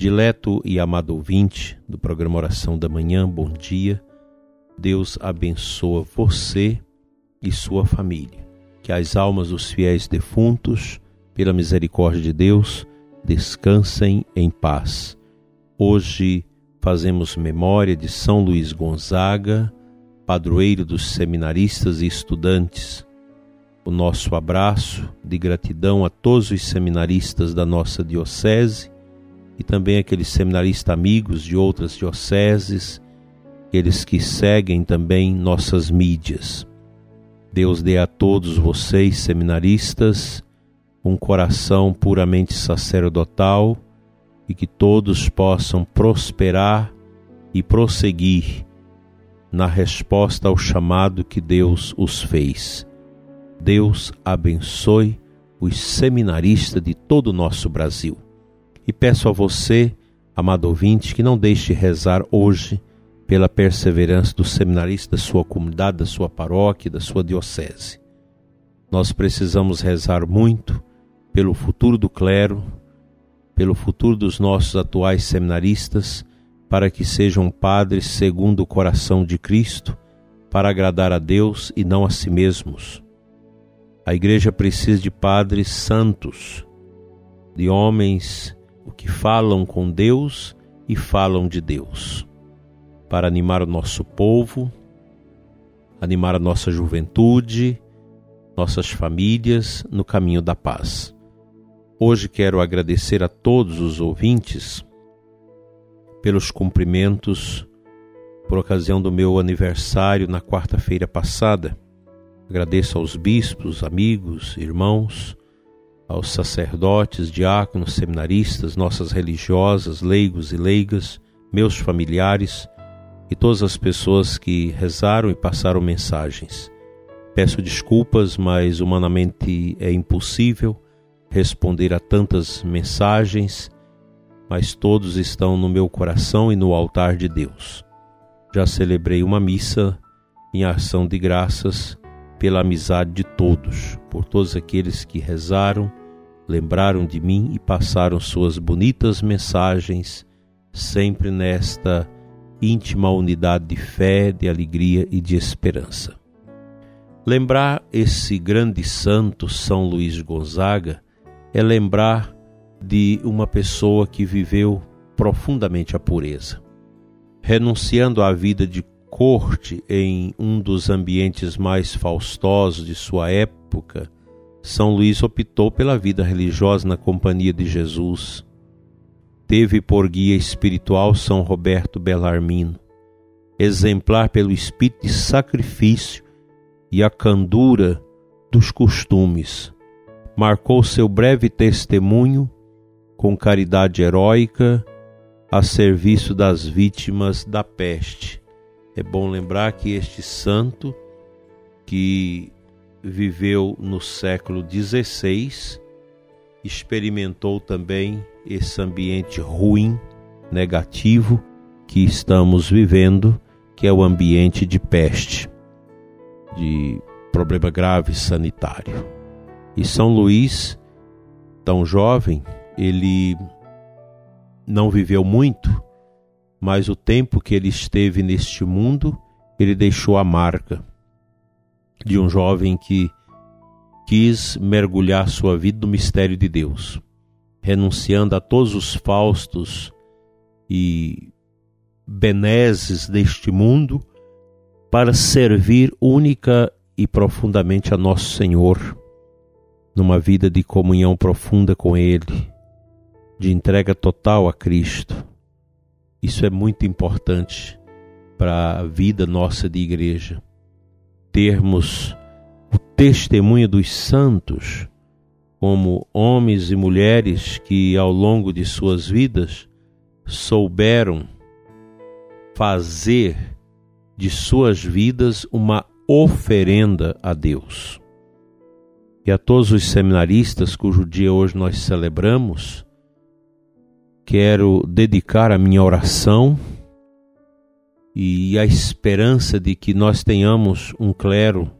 Dileto e amado ouvinte do programa Oração da Manhã, bom dia. Deus abençoa você e sua família. Que as almas dos fiéis defuntos, pela misericórdia de Deus, descansem em paz. Hoje fazemos memória de São Luís Gonzaga, padroeiro dos seminaristas e estudantes o nosso abraço de gratidão a todos os seminaristas da nossa diocese e também aqueles seminaristas amigos de outras dioceses, aqueles que seguem também nossas mídias. Deus dê a todos vocês, seminaristas, um coração puramente sacerdotal e que todos possam prosperar e prosseguir na resposta ao chamado que Deus os fez. Deus abençoe os seminaristas de todo o nosso Brasil. E peço a você, amado ouvinte, que não deixe de rezar hoje pela perseverança dos seminaristas da sua comunidade, da sua paróquia, da sua diocese. Nós precisamos rezar muito pelo futuro do clero, pelo futuro dos nossos atuais seminaristas, para que sejam padres segundo o coração de Cristo, para agradar a Deus e não a si mesmos a igreja precisa de padres santos, de homens que falam com Deus e falam de Deus, para animar o nosso povo, animar a nossa juventude, nossas famílias no caminho da paz. Hoje quero agradecer a todos os ouvintes pelos cumprimentos por ocasião do meu aniversário na quarta-feira passada Agradeço aos bispos, amigos, irmãos, aos sacerdotes, diáconos, seminaristas, nossas religiosas, leigos e leigas, meus familiares e todas as pessoas que rezaram e passaram mensagens. Peço desculpas, mas humanamente é impossível responder a tantas mensagens, mas todos estão no meu coração e no altar de Deus. Já celebrei uma missa em ação de graças pela amizade de todos, por todos aqueles que rezaram, lembraram de mim e passaram suas bonitas mensagens, sempre nesta íntima unidade de fé, de alegria e de esperança. Lembrar esse grande santo São Luís Gonzaga é lembrar de uma pessoa que viveu profundamente a pureza, renunciando à vida de corte em um dos ambientes mais faustosos de sua época, São Luís optou pela vida religiosa na companhia de Jesus. Teve por guia espiritual São Roberto Bellarmino, exemplar pelo espírito de sacrifício e a candura dos costumes. Marcou seu breve testemunho com caridade heróica a serviço das vítimas da peste é bom lembrar que este santo, que viveu no século XVI, experimentou também esse ambiente ruim, negativo que estamos vivendo, que é o ambiente de peste, de problema grave sanitário. E São Luís, tão jovem, ele não viveu muito, mas o tempo que ele esteve neste mundo, ele deixou a marca de um jovem que quis mergulhar sua vida no mistério de Deus, renunciando a todos os faustos e benesses deste mundo para servir única e profundamente a nosso Senhor, numa vida de comunhão profunda com Ele, de entrega total a Cristo isso é muito importante para a vida nossa de igreja. Termos o testemunho dos santos como homens e mulheres que ao longo de suas vidas souberam fazer de suas vidas uma oferenda a Deus. E a todos os seminaristas cujo dia hoje nós celebramos, quero dedicar a minha oração e a esperança de que nós tenhamos um clero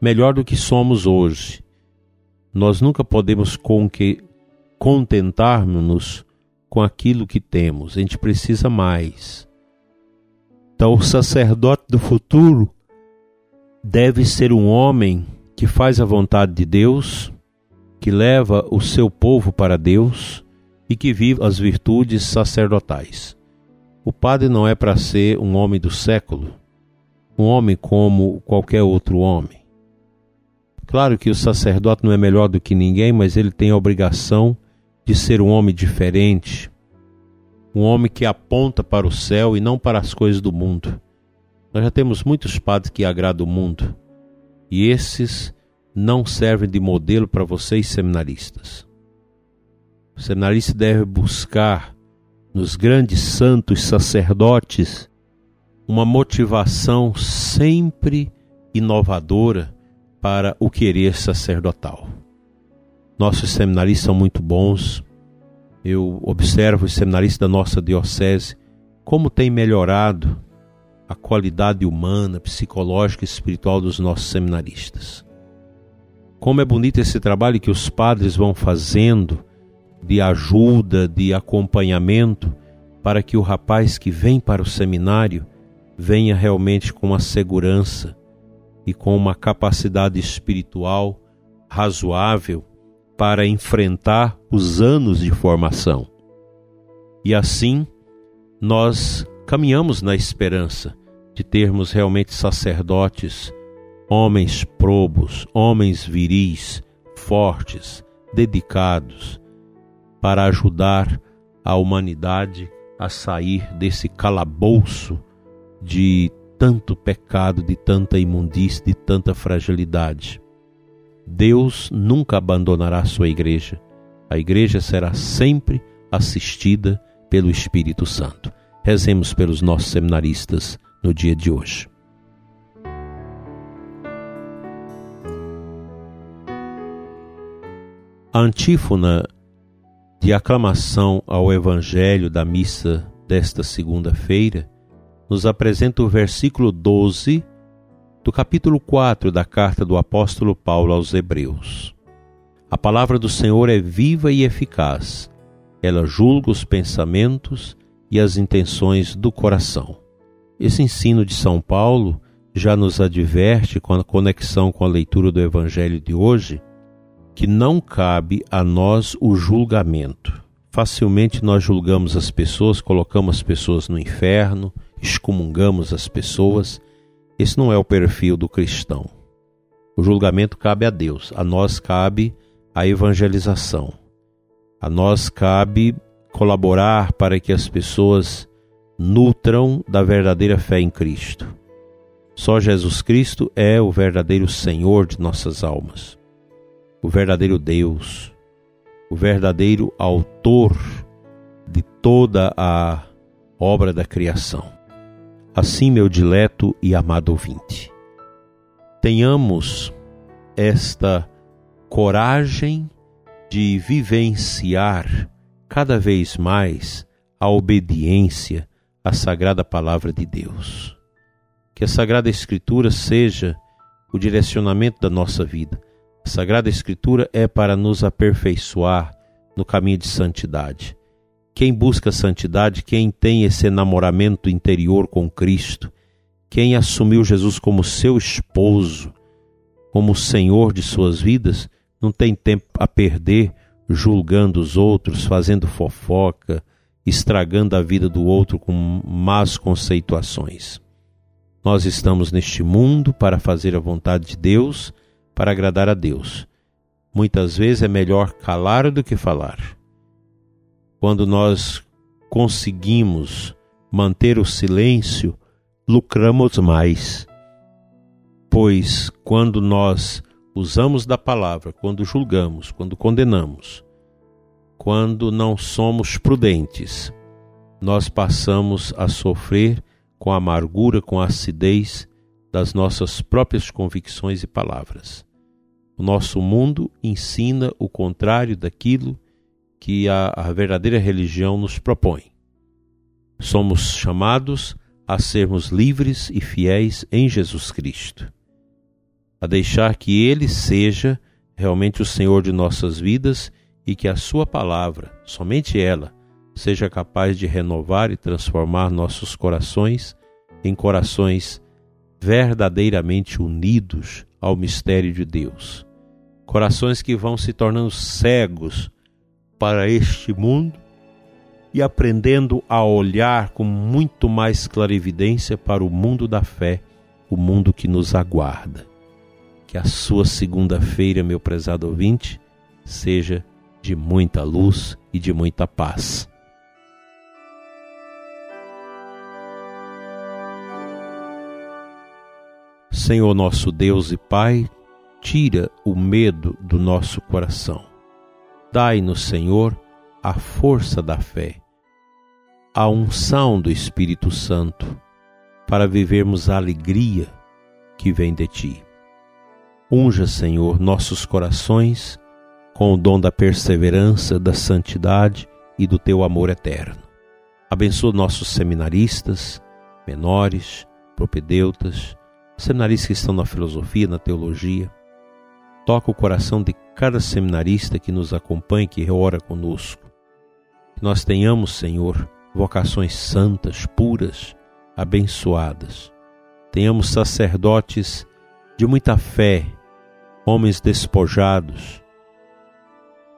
melhor do que somos hoje. Nós nunca podemos com que contentarmos-nos com aquilo que temos, a gente precisa mais. Então, o sacerdote do futuro deve ser um homem que faz a vontade de Deus, que leva o seu povo para Deus e que vive as virtudes sacerdotais. O padre não é para ser um homem do século, um homem como qualquer outro homem. Claro que o sacerdote não é melhor do que ninguém, mas ele tem a obrigação de ser um homem diferente, um homem que aponta para o céu e não para as coisas do mundo. Nós já temos muitos padres que agradam o mundo e esses não servem de modelo para vocês seminaristas. O seminarista deve buscar nos grandes santos sacerdotes uma motivação sempre inovadora para o querer sacerdotal. Nossos seminaristas são muito bons, eu observo os seminaristas da nossa diocese como tem melhorado a qualidade humana, psicológica e espiritual dos nossos seminaristas. Como é bonito esse trabalho que os padres vão fazendo de ajuda, de acompanhamento, para que o rapaz que vem para o seminário venha realmente com uma segurança e com uma capacidade espiritual razoável para enfrentar os anos de formação. E assim, nós caminhamos na esperança de termos realmente sacerdotes, homens probos, homens viris, fortes, dedicados, para ajudar a humanidade a sair desse calabouço de tanto pecado, de tanta imundície, de tanta fragilidade. Deus nunca abandonará sua igreja. A igreja será sempre assistida pelo Espírito Santo. Rezemos pelos nossos seminaristas no dia de hoje. A antífona de aclamação ao Evangelho da missa desta segunda-feira nos apresenta o versículo 12 do capítulo 4 da carta do apóstolo Paulo aos Hebreus. A palavra do Senhor é viva e eficaz. Ela julga os pensamentos e as intenções do coração. Esse ensino de São Paulo já nos adverte com a conexão com a leitura do evangelho de hoje que não cabe a nós o julgamento. Facilmente nós julgamos as pessoas, colocamos as pessoas no inferno, excomungamos as pessoas esse não é o perfil do cristão. O julgamento cabe a Deus, a nós cabe a evangelização. A nós cabe colaborar para que as pessoas nutram da verdadeira fé em Cristo. Só Jesus Cristo é o verdadeiro Senhor de nossas almas, o verdadeiro Deus, o verdadeiro autor de toda a obra da criação. Assim, meu dileto e amado ouvinte, tenhamos esta coragem de vivenciar cada vez mais a obediência à Sagrada Palavra de Deus. Que a Sagrada Escritura seja o direcionamento da nossa vida. A Sagrada Escritura é para nos aperfeiçoar no caminho de santidade. Quem busca santidade, quem tem esse enamoramento interior com Cristo, quem assumiu Jesus como seu esposo, como Senhor de suas vidas, não tem tempo a perder julgando os outros, fazendo fofoca, estragando a vida do outro com más conceituações. Nós estamos neste mundo para fazer a vontade de Deus, para agradar a Deus. Muitas vezes é melhor calar do que falar quando nós conseguimos manter o silêncio, lucramos mais. Pois quando nós usamos da palavra, quando julgamos, quando condenamos, quando não somos prudentes, nós passamos a sofrer com amargura, com acidez das nossas próprias convicções e palavras. O nosso mundo ensina o contrário daquilo que a, a verdadeira religião nos propõe. Somos chamados a sermos livres e fiéis em Jesus Cristo, a deixar que Ele seja realmente o Senhor de nossas vidas e que a Sua palavra, somente ela, seja capaz de renovar e transformar nossos corações em corações verdadeiramente unidos ao mistério de Deus. Corações que vão se tornando cegos para este mundo e aprendendo a olhar com muito mais clarividência para o mundo da fé, o mundo que nos aguarda. Que a sua segunda-feira, meu prezado ouvinte, seja de muita luz e de muita paz. Senhor nosso Deus e Pai, tira o medo do nosso coração. Dai-nos, Senhor, a força da fé, a unção do Espírito Santo, para vivermos a alegria que vem de Ti. Unja, Senhor, nossos corações com o dom da perseverança, da santidade e do Teu amor eterno. Abençoa nossos seminaristas, menores, propedeutas, seminaristas que estão na filosofia, na teologia. Toca o coração de cada seminarista que nos acompanha, que ora conosco. Que nós tenhamos, Senhor, vocações santas, puras, abençoadas. Tenhamos sacerdotes de muita fé, homens despojados,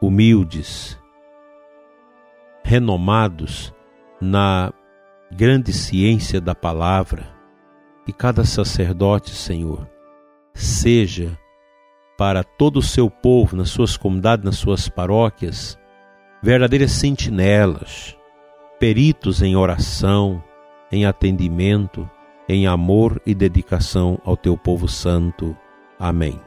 humildes, renomados na grande ciência da palavra e cada sacerdote, Senhor, seja para todo o seu povo, nas suas comunidades, nas suas paróquias, verdadeiras sentinelas, peritos em oração, em atendimento, em amor e dedicação ao teu povo santo. Amém.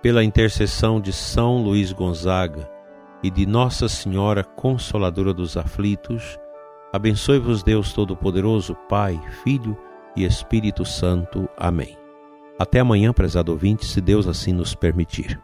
Pela intercessão de São Luís Gonzaga, e de Nossa Senhora Consoladora dos Aflitos, abençoe-vos Deus Todo-Poderoso, Pai, Filho e Espírito Santo. Amém. Até amanhã, prezado ouvinte, se Deus assim nos permitir.